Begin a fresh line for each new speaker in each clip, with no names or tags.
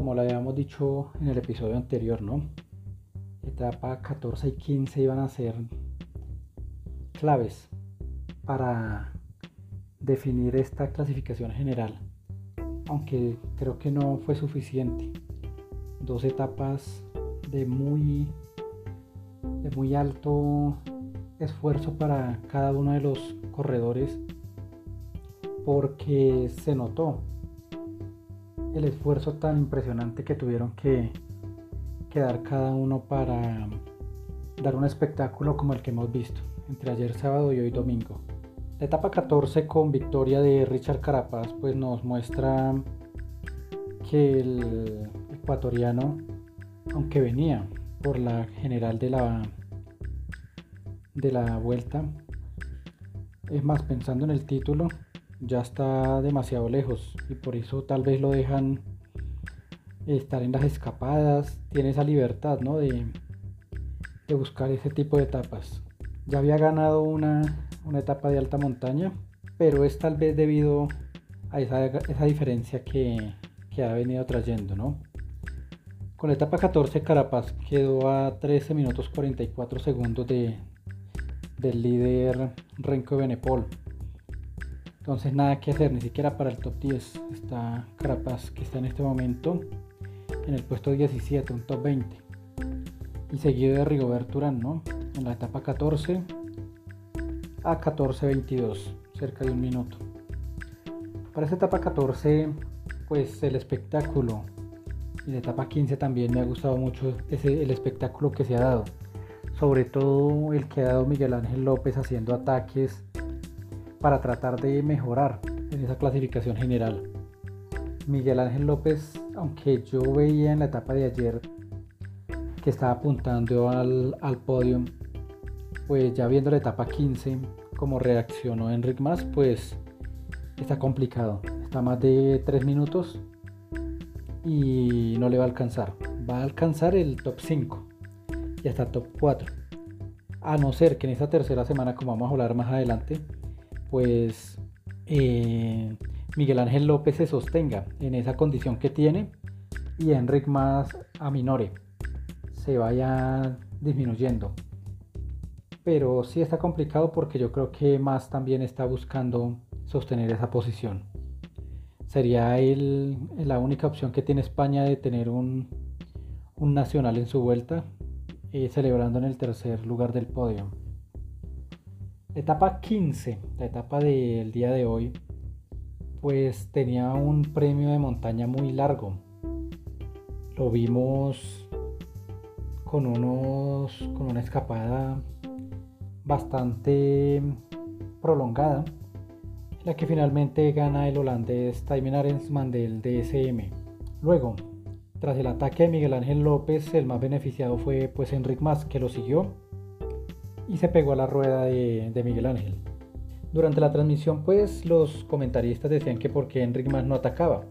como lo habíamos dicho en el episodio anterior, ¿no? Etapa 14 y 15 iban a ser claves para definir esta clasificación general, aunque creo que no fue suficiente. Dos etapas de muy, de muy alto esfuerzo para cada uno de los corredores porque se notó el esfuerzo tan impresionante que tuvieron que, dar cada uno para dar un espectáculo como el que hemos visto entre ayer sábado y hoy domingo. La etapa 14 con victoria de Richard Carapaz pues nos muestra que el ecuatoriano, aunque venía por la general de la, de la vuelta, es más pensando en el título, ya está demasiado lejos y por eso tal vez lo dejan estar en las escapadas, tiene esa libertad ¿no? de, buscar ese tipo de etapas. Ya había ganado una, etapa de alta montaña, pero es tal vez debido a esa, diferencia que, ha venido trayendo, ¿no? Con la etapa 14 Carapaz quedó a 13 minutos 44 segundos de, del líder Renko Benepol. Entonces nada que hacer, ni siquiera para el top 10 está Carapaz que está en este momento en el puesto 17, un top 20. Y seguido de Rigobert Urán, ¿no? En la etapa 14 a 14.22, cerca de un minuto. Para esta etapa 14, pues el espectáculo y la etapa 15 también me ha gustado mucho ese, el espectáculo que se ha dado. Sobre todo el que ha dado Miguel Ángel López haciendo ataques para tratar de mejorar en esa clasificación general. Miguel Ángel López, aunque yo veía en la etapa de ayer que estaba apuntando al, al podio, pues ya viendo la etapa 15, como reaccionó Enric Más, pues está complicado. Está más de 3 minutos y no le va a alcanzar. Va a alcanzar el top 5 y hasta top 4. A no ser que en esta tercera semana, como vamos a hablar más adelante, pues eh, Miguel Ángel López se sostenga en esa condición que tiene y Enric más aminore, se vaya disminuyendo. Pero sí está complicado porque yo creo que más también está buscando sostener esa posición. Sería la única opción que tiene España de tener un, nacional en su vuelta, eh, celebrando en el tercer lugar del podio. Etapa 15, la etapa del día de hoy, pues tenía un premio de montaña muy largo. Lo vimos con unos con una escapada bastante prolongada, la que finalmente gana el holandés Tijmen Arensman del DSM. Luego, tras el ataque de Miguel Ángel López, el más beneficiado fue pues Enric Mas, que lo siguió y se pegó a la rueda de, Miguel Ángel. Durante la transmisión, pues los comentaristas decían que porque Enric más no atacaba.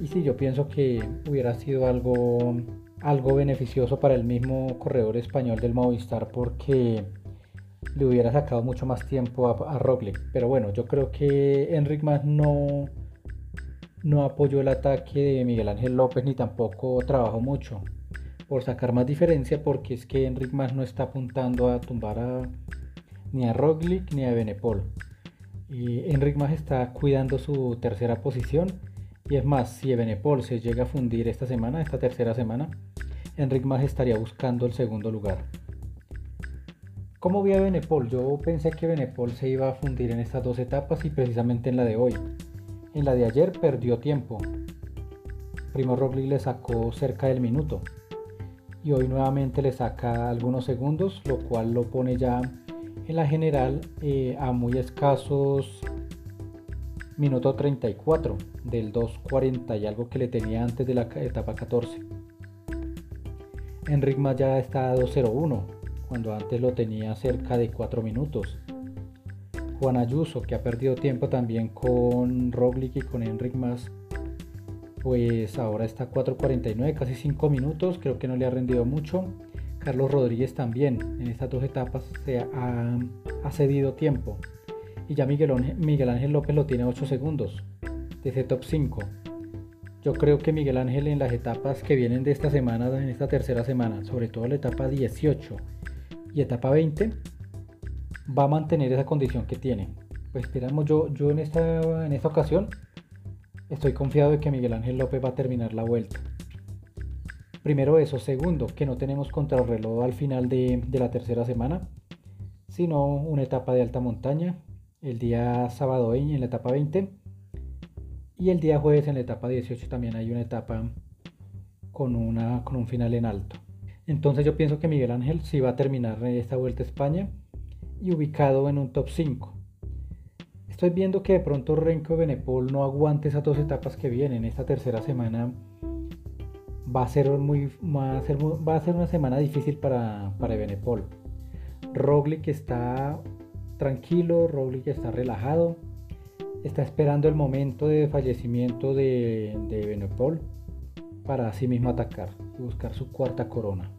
Y sí, yo pienso que hubiera sido algo, algo beneficioso para el mismo corredor español del Movistar porque le hubiera sacado mucho más tiempo a, a Roglic. Pero bueno, yo creo que Enric más no, no apoyó el ataque de Miguel Ángel López ni tampoco trabajó mucho por sacar más diferencia porque es que Enric más no está apuntando a tumbar a, ni a Roglic ni a Benepol. Y Enric más está cuidando su tercera posición y es más, si Benepol se llega a fundir esta semana, esta tercera semana, Enric más estaría buscando el segundo lugar. ¿Cómo vi a Benepol? Yo pensé que Benepol se iba a fundir en estas dos etapas y precisamente en la de hoy. En la de ayer perdió tiempo. Primo Roglic le sacó cerca del minuto y hoy nuevamente le saca algunos segundos, lo cual lo pone ya en la general eh, a muy escasos minuto 34 del 2.40 y algo que le tenía antes de la etapa 14. Enric ya está a 2.01 cuando antes lo tenía cerca de 4 minutos. Juan Ayuso que ha perdido tiempo también con Roglic y con Enric Mas pues ahora está 4.49, casi 5 minutos, creo que no le ha rendido mucho. Carlos Rodríguez también en estas dos etapas se ha, cedido tiempo. Y ya Miguel, Ángel López lo tiene 8 segundos de ese top 5. Yo creo que Miguel Ángel en las etapas que vienen de esta semana, en esta tercera semana, sobre todo la etapa 18 y etapa 20, va a mantener esa condición que tiene. Pues esperamos, yo, yo en, esta, en esta ocasión estoy confiado de que Miguel Ángel López va a terminar la vuelta. Primero eso, segundo, que no tenemos contrarreloj al final de, la tercera semana, sino una etapa de alta montaña, el día sábado en la etapa 20 y el día jueves en la etapa 18 también hay una etapa con, una, con un final en alto. Entonces yo pienso que Miguel Ángel sí va a terminar esta vuelta a España y ubicado en un top 5. Estoy viendo que de pronto Renko Benepol no aguante esas dos etapas que vienen. Esta tercera semana va a ser, muy, va a va a ser una semana difícil para, para Benepol. Roglic está tranquilo, Roglic está relajado está esperando el momento de fallecimiento de, de Benepol para así mismo atacar y buscar su cuarta corona.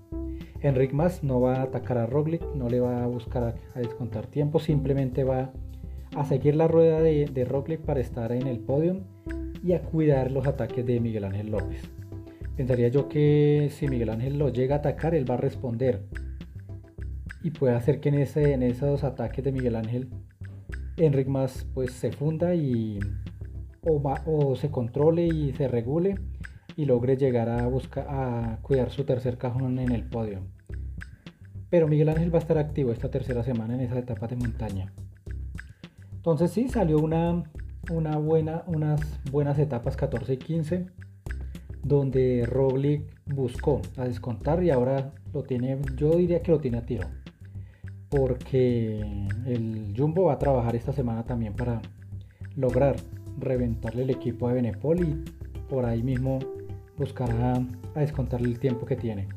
Enric Mas no va a atacar a Roglic, no le va a buscar a, descontar tiempo, simplemente va a seguir la rueda de, de para estar en el podio y a cuidar los ataques de Miguel Ángel López. Pensaría yo que si Miguel Ángel lo llega a atacar, él va a responder y puede hacer que en, esos ataques de Miguel Ángel Enric más pues se funda y o, se controle y se regule y logre llegar a buscar a cuidar su tercer cajón en el podio. Pero Miguel Ángel va a estar activo esta tercera semana en esa etapa de montaña. Entonces sí, salió una, una buena, unas buenas etapas 14 y 15, donde Roglic buscó a descontar y ahora lo tiene, yo diría que lo tiene a tiro porque el Jumbo va a trabajar esta semana también para lograr reventarle el equipo de Benepol y por ahí mismo buscará a descontarle el tiempo que tiene.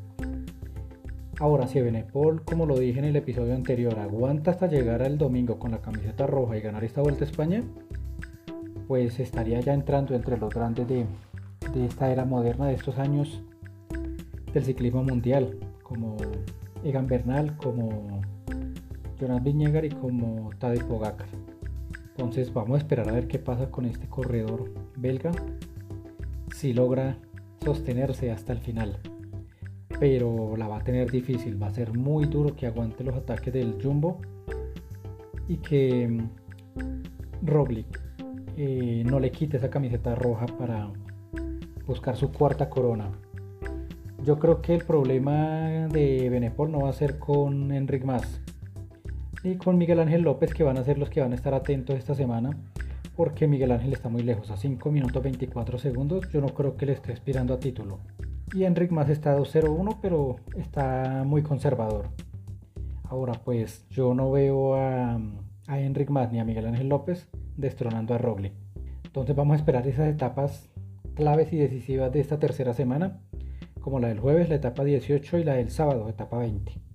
Ahora, si Benepol, como lo dije en el episodio anterior, aguanta hasta llegar al domingo con la camiseta roja y ganar esta vuelta a España, pues estaría ya entrando entre los grandes de, esta era moderna, de estos años del ciclismo mundial, como Egan Bernal, como Jonas Viñegar y como Tadej Pogacar. Entonces vamos a esperar a ver qué pasa con este corredor belga, si logra sostenerse hasta el final. Pero la va a tener difícil, va a ser muy duro que aguante los ataques del Jumbo y que mm, Roglic eh, no le quite esa camiseta roja para buscar su cuarta corona. Yo creo que el problema de Benepol no va a ser con Enric Mas, y con Miguel Ángel López que van a ser los que van a estar atentos esta semana porque Miguel Ángel está muy lejos, a 5 minutos 24 segundos, yo no creo que le esté aspirando a título. Y Enric más está 2-0-1, pero está muy conservador. Ahora pues yo no veo a, a Enric más ni a Miguel Ángel López destronando a Roglic. Entonces vamos a esperar esas etapas claves y decisivas de esta tercera semana, como la del jueves, la etapa 18 y la del sábado, etapa 20.